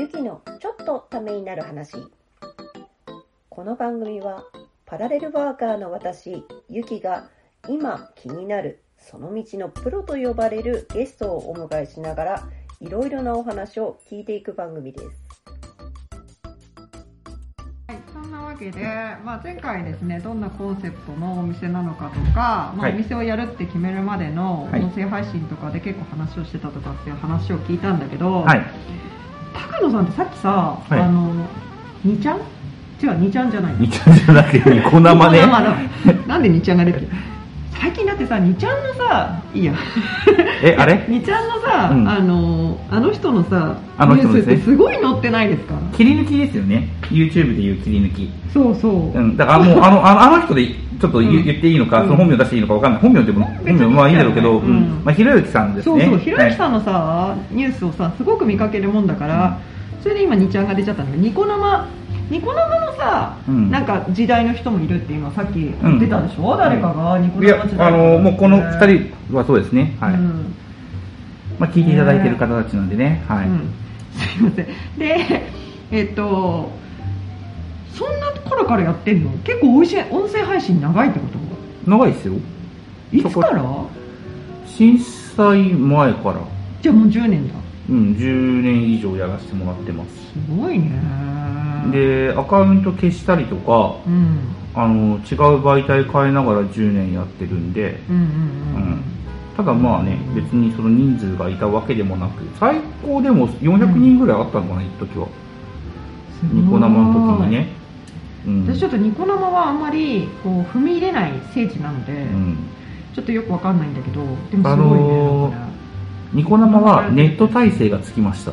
ゆきのちょっとためになる話。この番組はパラレルワーカーの私、ゆきが今気になるその道のプロと呼ばれるゲストをお迎えしながらいろいろなお話を聞いていく番組です。はい、そんなわけで、まあ、前回ですねどんなコンセプトのお店なのかとか、まあ、はいお店をやるって決めるまでのはい音声配信とかで結構話をしてたとかっていう話を聞いたんだけど、はい。高野さんってさっきさ、はい。あの2ちゃん？違う2ちゃんじゃないニちゃんじゃなくて、ニコ生ね。なんで2ちゃんが出てる？最近だってさ2ちゃんのさいいやえ、あれ？2ちゃんのさ、うんあのあの人のさあの人ですねニュースってすごい載ってないですか？切り抜きですよね。YouTube でいう切り抜き。そうそう、うん。だからもう、あの、あの人で、ちょっと言,、っていいのか、うんその本名出していいのかわかんない。本名でも、本名まあいいんだろうけど、うんうん。まあ、ひろゆきさんですね。そうそう、ひろゆきさんん。のさ、ニュースをさ、すごく見かけるもんだから、それで今、2ちゃんが出ちゃったんだけど、ニコ生、ニコ生のさ、うんなんか時代の人もいるっていうのはさっき言ってたでしょ、誰かがニコ生時、代あの、もうこの二人はそうですね。はい。うんまあ、聞いていただいてる方たちなんでね。はい。うんすいません。で、えっと、そんな頃からやってんの？結構おいしい音声配信長いってこと？長いですよ。いつから？震災前から、じゃあもう10年だ。うん、10年以上やらせてもらってます。すごいね。で、アカウント消したりとか、うん。あの違う媒体変えながら10年やってるんで、うんうんうん。うん。ただまあね別にその人数がいたわけでもなく最高でも400人ぐらいあったのかな一時は。ニコ生の時にね、うん。私ちょっとニコ生はあんまりこう踏み入れない聖地なので、うん。ちょっとよくわかんないんだけどでもあすごいね、のーニコ生はネット体制がつきました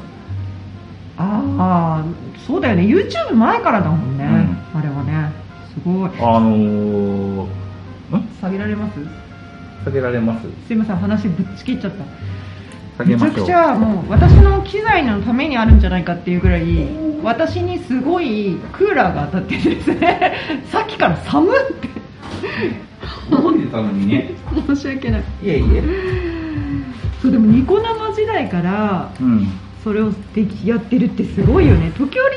ああそうだよね。YouTube 前からだもんね、うあれはね。すごい。あのー、ん？下げられます？下げられます。すいません話ぶっちぎっちゃった。めちゃくちゃもう私の機材のためにあるんじゃないかっていうぐらい私にすごいクーラーが当たってですね。さっきから寒って。覚えてたのにね。申し訳ない。いえいえ。そうでもニコ生時代からうんそれをできやってるってすごいよね。時折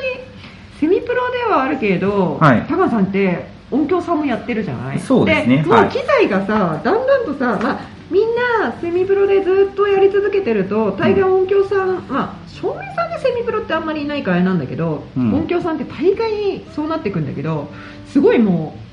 セミプロではあるけれど、はい。高野さんって音響さんもやってるじゃない？そうですね。はいもう機材がさだんだんとさ、まあ、みんなセミプロでずっとやり続けてると大概音響さん、まあ照明さんでセミプロってあんまりいないからあれなんだけど、うん。音響さんって大概そうなってくんだけどすごいもう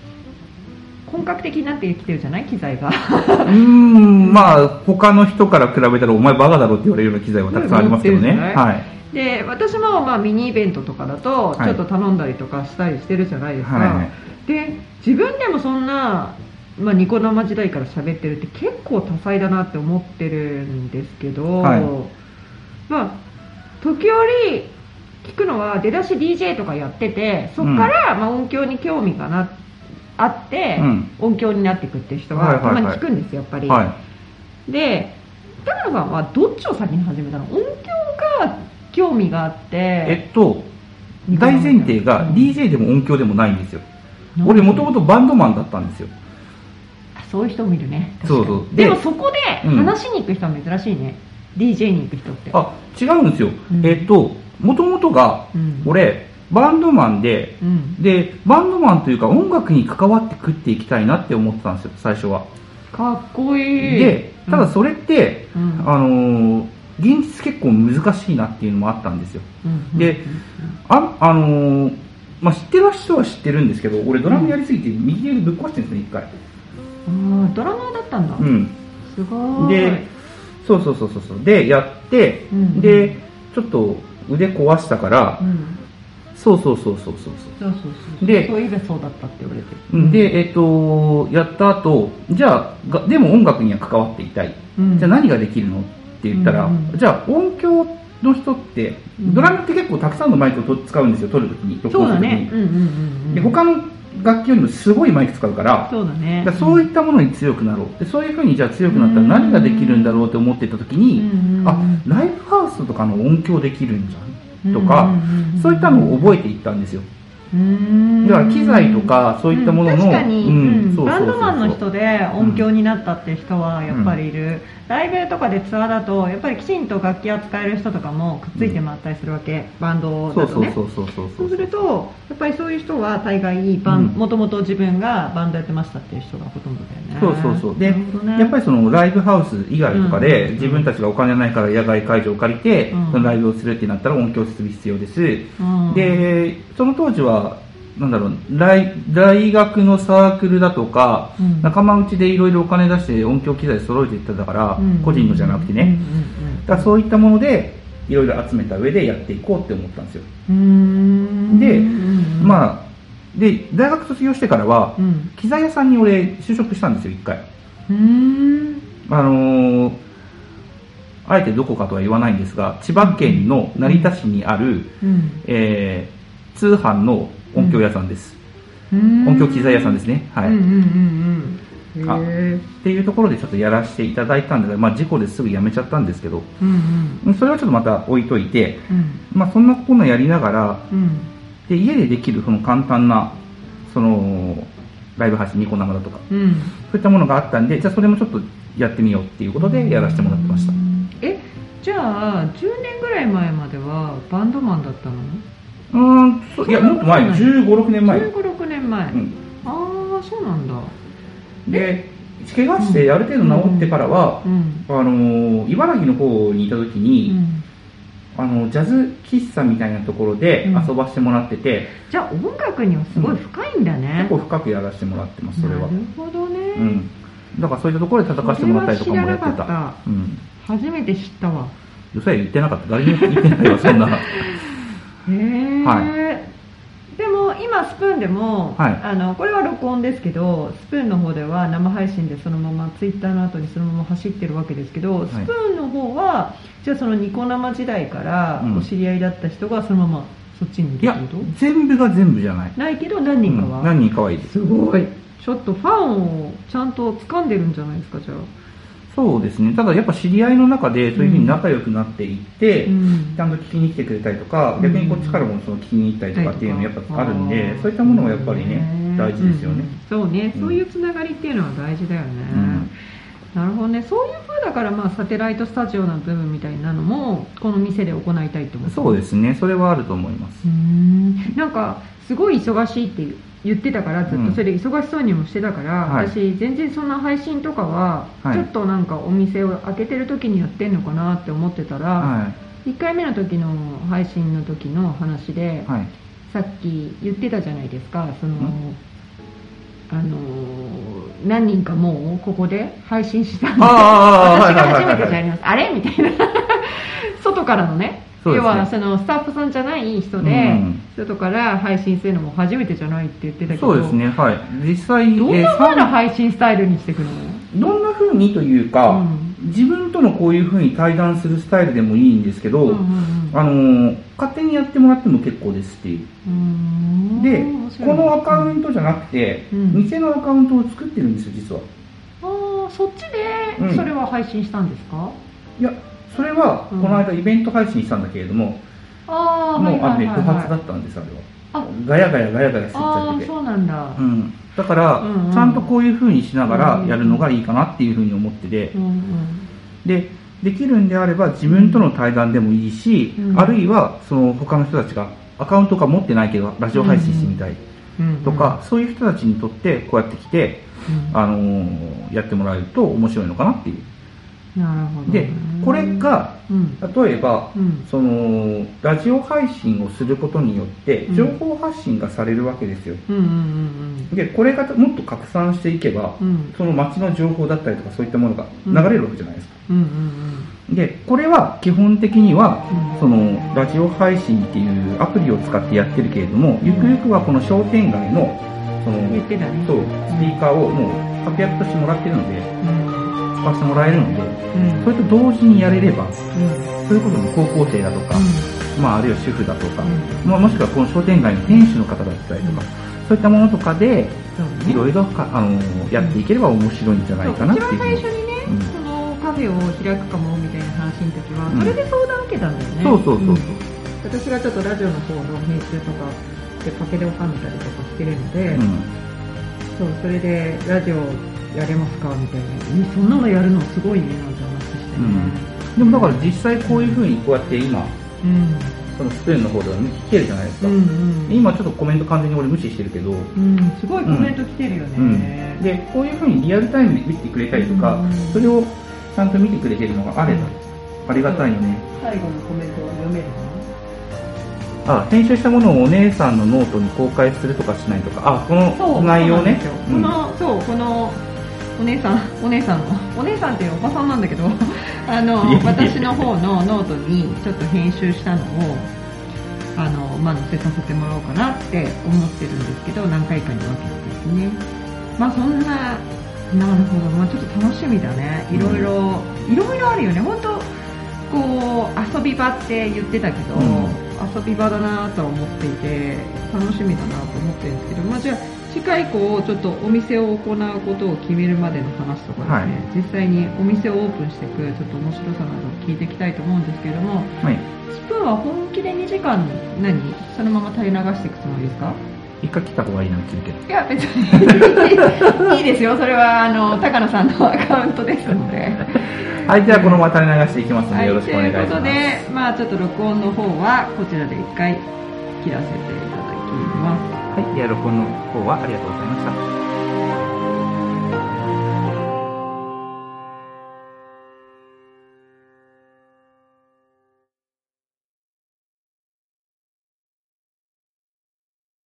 本格的になってきてるじゃない機材が。うーんまあ他の人から比べたらお前バカだろって言われるような機材はたくさんありますけどね、はい。で私もまあミニイベントとかだとはい。ちょっと頼んだりとかしたりしてるじゃないですか、はいはい。で自分でもそんな、まあ、ニコ生時代から喋ってるって結構多彩だなって思ってるんですけど、はい。まあ時折聞くのは出だし DJ とかやっててそこからまあ音響に興味がなあって、うん。音響になっていくっていう人はたまに聞くんですよやっぱり、はで高野さんはどっちを先に始めたの？音響が興味があって。いえっと大前提がうん。DJ でも音響でもないんですよ。なん俺もともとバンドマンだったんですよ。あそういう人もいるね。そうそう。ででもそこでうん。話しに行く人は珍しいね、DJ に行く人って。あ違うんですよ、うん。えっともともとがうん。俺バンドマンでうん。でバンドマンというか音楽に関わって食っていきたいなって思ってたんですよ最初は。かっこいい。でただそれって、うん。あのー現実結構難しいなっていうのもあったんですよ。うん。でああのーまあ、知ってる人は知ってるんですけど俺ドラムやりすぎて右腕ぶっ壊してるんですね一回。うんドラマーだったんだ、うん。すごい。でそうそうそうそうそう。でやって、うん。でちょっと腕壊したから、うんそうそうそうそうそうそう。そうでそう。そうそうだったって言われて。でえっ、とやった後じゃあでも音楽には関わっていたい、うん、じゃあ何ができるのって言ったら、うんうん、じゃあ音響の人ってドラムって結構たくさんのマイクを使うんですよ撮るときに。とき、ね。うんうん、で他の楽器よりもすごいマイク使うからそうだ、ね,、だそういったものに強くなろう。でそういうふうにじゃあ強くなったら何ができるんだろうって思ってた時に、うんうん、あライブハウスとかの音響できるんじゃん。とか、そういったのを覚えていったんですよ。うん。だから機材とかそういったもののうん。確かに、うん。バンドマンの人で音響になったって人はやっぱりいる、ライブとかでツアーだとやっぱりきちんと楽器扱える人とかもくっついて回ったりするわけ、バンドそうそうだとねそうそうそう。そうするとやっぱりそういう人は大概バンうん。もともと自分がバンドやってましたっていう人がほとんどだよね。そうそうそう。でね。やっぱりそのライブハウス以外とかで、うん。自分たちがお金ないから野外会場を借りて、うん。そのライブをするってなったら音響設備必要です、うん。でその当時はなんだろう大大学のサークルだとか、うん。仲間内でいろいろお金出して音響機材揃えていってたから、うん。個人のじゃなくてね、だそういったものでいろいろ集めた上でやっていこうって思ったんですよ、で、うんまあで大学卒業してからは、うん。機材屋さんに俺就職したんですよ一回。うん。あのーあえてどこかとは言わないんですが千葉県の成田市にある、うん。えー通販の音響屋さんです、うん。音響機材屋さんですね。はい、うんうんうんうん。あへえっていうところでちょっとやらせていただいたんですが、まあ、事故ですぐ辞めちゃったんですけどうんそれはちょっとまた置いといて、うん。まあ、そんなこんなやりながらうん。で家でできるその簡単なそのライブ配信ニコ生だとかうん。そういったものがあったんでじゃあそれもちょっとやってみようっていうことでやらせてもらってました。えじゃあ10年ぐらい前まではバンドマンだったの？うーんそういやもっと前1 5 6年前、1 5 6年前、うん、ああそうなんだ。で怪我してある程度治ってからは、うん。あのー茨城の方にいた時うに、ん。あのジャズ喫茶みたいなところでうん。遊ばしてもらってて、じゃあ音楽にはすごい深いんだね。結、構深くやらせてもらってますそれは。なるほどね、うん。だからそういったところで叩かせてもらった。りとかもやってた。うん。初めて知ったわ。よそや言ってなかった。誰にも言ってないわそんな へえ、はでも今スプーンでも、はい。あのこれは録音ですけどスプーンの方では生配信でそのままツイッターの後にそのまま走ってるわけですけど、い。スプーンの方はじゃあそのニコ生時代からうん。お知り合いだった人がそのままそっちにいや全部が全部じゃない。ないけど何人かは、うん。何人かはいる。すごい。ちょっとファンをちゃんと掴んでるんじゃないですかじゃあそうですね。ただやっぱ知り合いの中でそういうふうに仲良くなっていって、うん。ちゃんと聞きに来てくれたりとか、うん。逆にこっちからもその聞きに行ったりとかっていうのやっぱあるんで、そういったものはやっぱりね、大事ですよね。うん。そうね、うんそういうつながりっていうのは大事だよね、うんなるほどね。そういう風だからまあサテライトスタジオの部分みたいなのもこの店で行いたいって思ってそうですね、それはあると思います。うーん。なんかすごい忙しいって言ってたからずっうん。とそれで忙しそうにもしてたから、はい。私全然そんな配信とかははい。ちょっとなんかお店を開けてる時にやってんのかなって思ってたら、は1回目の時の配信の時の話で。さっき言ってたじゃないですか。そのんあのー何人かもうここで配信したんで。私が 初めてじゃあります。あれ？みたいな。外からのねね。要はそのスタッフさんじゃない人で、うん。外から配信するのも初めてじゃないって言ってたけどそうですね、はい。実際、どんなえー風な配信スタイルにしていくの、どんな風にというか、うん。自分とのこういう風に対談するスタイルでもいいんですけど、うんうんうん。あのー勝手にやってもらっても結構ですっていう。でこのアカウントじゃなくて、うん。店のアカウントを作ってるんですよ、実は。ああそっちうん。でそれは配信したんですか、いや、それは、うん。この間イベント配信したんだけれども、ああもう、あのね、不発だったんです、あれは。あ。ガヤガヤガヤガヤしてっちゃって。て。そうなんだ、うん。だから、うんうん。ちゃんとこういう風にしながらやるのがいいかなっていう風に思ってて、うんうんで、できるんであれば自分との対談でもいいし、うん。あるいはその他の人たちがアカウントが持ってないけどラジオ配信してみたいうん。とか、そういう人たちにとってこうやって来て、うん。あのーやってもらえると面白いのかなっていう。なるほどでね、これが、うん。例えば、うん。その、ラジオ配信をすることによってう、ん。情報発信がされるわけですよ。で、これがもっと拡散していけば、うん。その街の情報だったりとかそういったものが流れるわけじゃないですか。で、これは基本的には、うん。その、ラジオ配信っていうアプリを使ってやってるけれども、ゆくゆくはこの商店街の、その、ね。そう、スピーカーをもう確約としてもらってるので、うん使わせてもらえるので、うん。それと同時にやれれば、うん。そういうことも高校生だとか、まああるいは主婦だとか、うん。まあもしくはこの商店街の店主の方だったりとか、そういったものとかで、そうね。いろいろか、あの、やっていければ面白いんじゃないかなっていうそう。一番最初にね、うん。そのカフェを開くかもみたいな話の時は、うん。それで相談受けたんだよね。そうそうそう。そうん。私がちょっとラジオの方の編集とかでパケで収めたりとかしてるので、うん。そうそれでラジオやれますかみたいなえそんなのやるのすごいねなんて話うん。でもだから実際こういう風にこうやって今、うん。そのスプーンの方では聞けるじゃないですか。うんうん。今ちょっとコメント完全に俺無視してるけど、うん、すごいコメント来てるようんね。で、こういう風にリアルタイムで見てくれたりとか、うんそれをちゃんと見てくれてるのがあれば、ありがたいよね。最後のコメントは読めるあ、編集したものをお姉さんのノートに公開するとかしないとか、あ、この内容ね。そうこの、そう、この、お姉さん、お姉さんの、お姉さんっていうおばさんなんだけど、あの私の方のノートにちょっと編集したのを、あの、まあ、載せさせてもらおうかなって思ってるんですけど、何回かに分けてですね。まあ、そんな、なるほど、まあ、ちょっと楽しみだね。いろいろ、いろいろあるよね。本当こう、遊び場って言ってたけど、うん遊び場だなとは思っていて、楽しみだなと思ってるんですけど、まあ、じゃあ、次回以降、ちょっとお店を行うことを決めるまでの話とかですね、実際にお店をオープンしていく、ちょっと面白さなどを聞いていきたいと思うんですけれども、はい。スプーンは本気で2時間、何？そのまま垂れ流していくつもりですか？一回来た方がいいなって言うけど。いや、別に いいですよ。それは、あの、高野さんのアカウントですので。はい、じゃあこのまま垂れ流していきますので、はい、よろしくお願いします。ということで、まあちょっと録音の方は、こちらで一回切らせていただきます。はい、では録音の方はありがとうございました。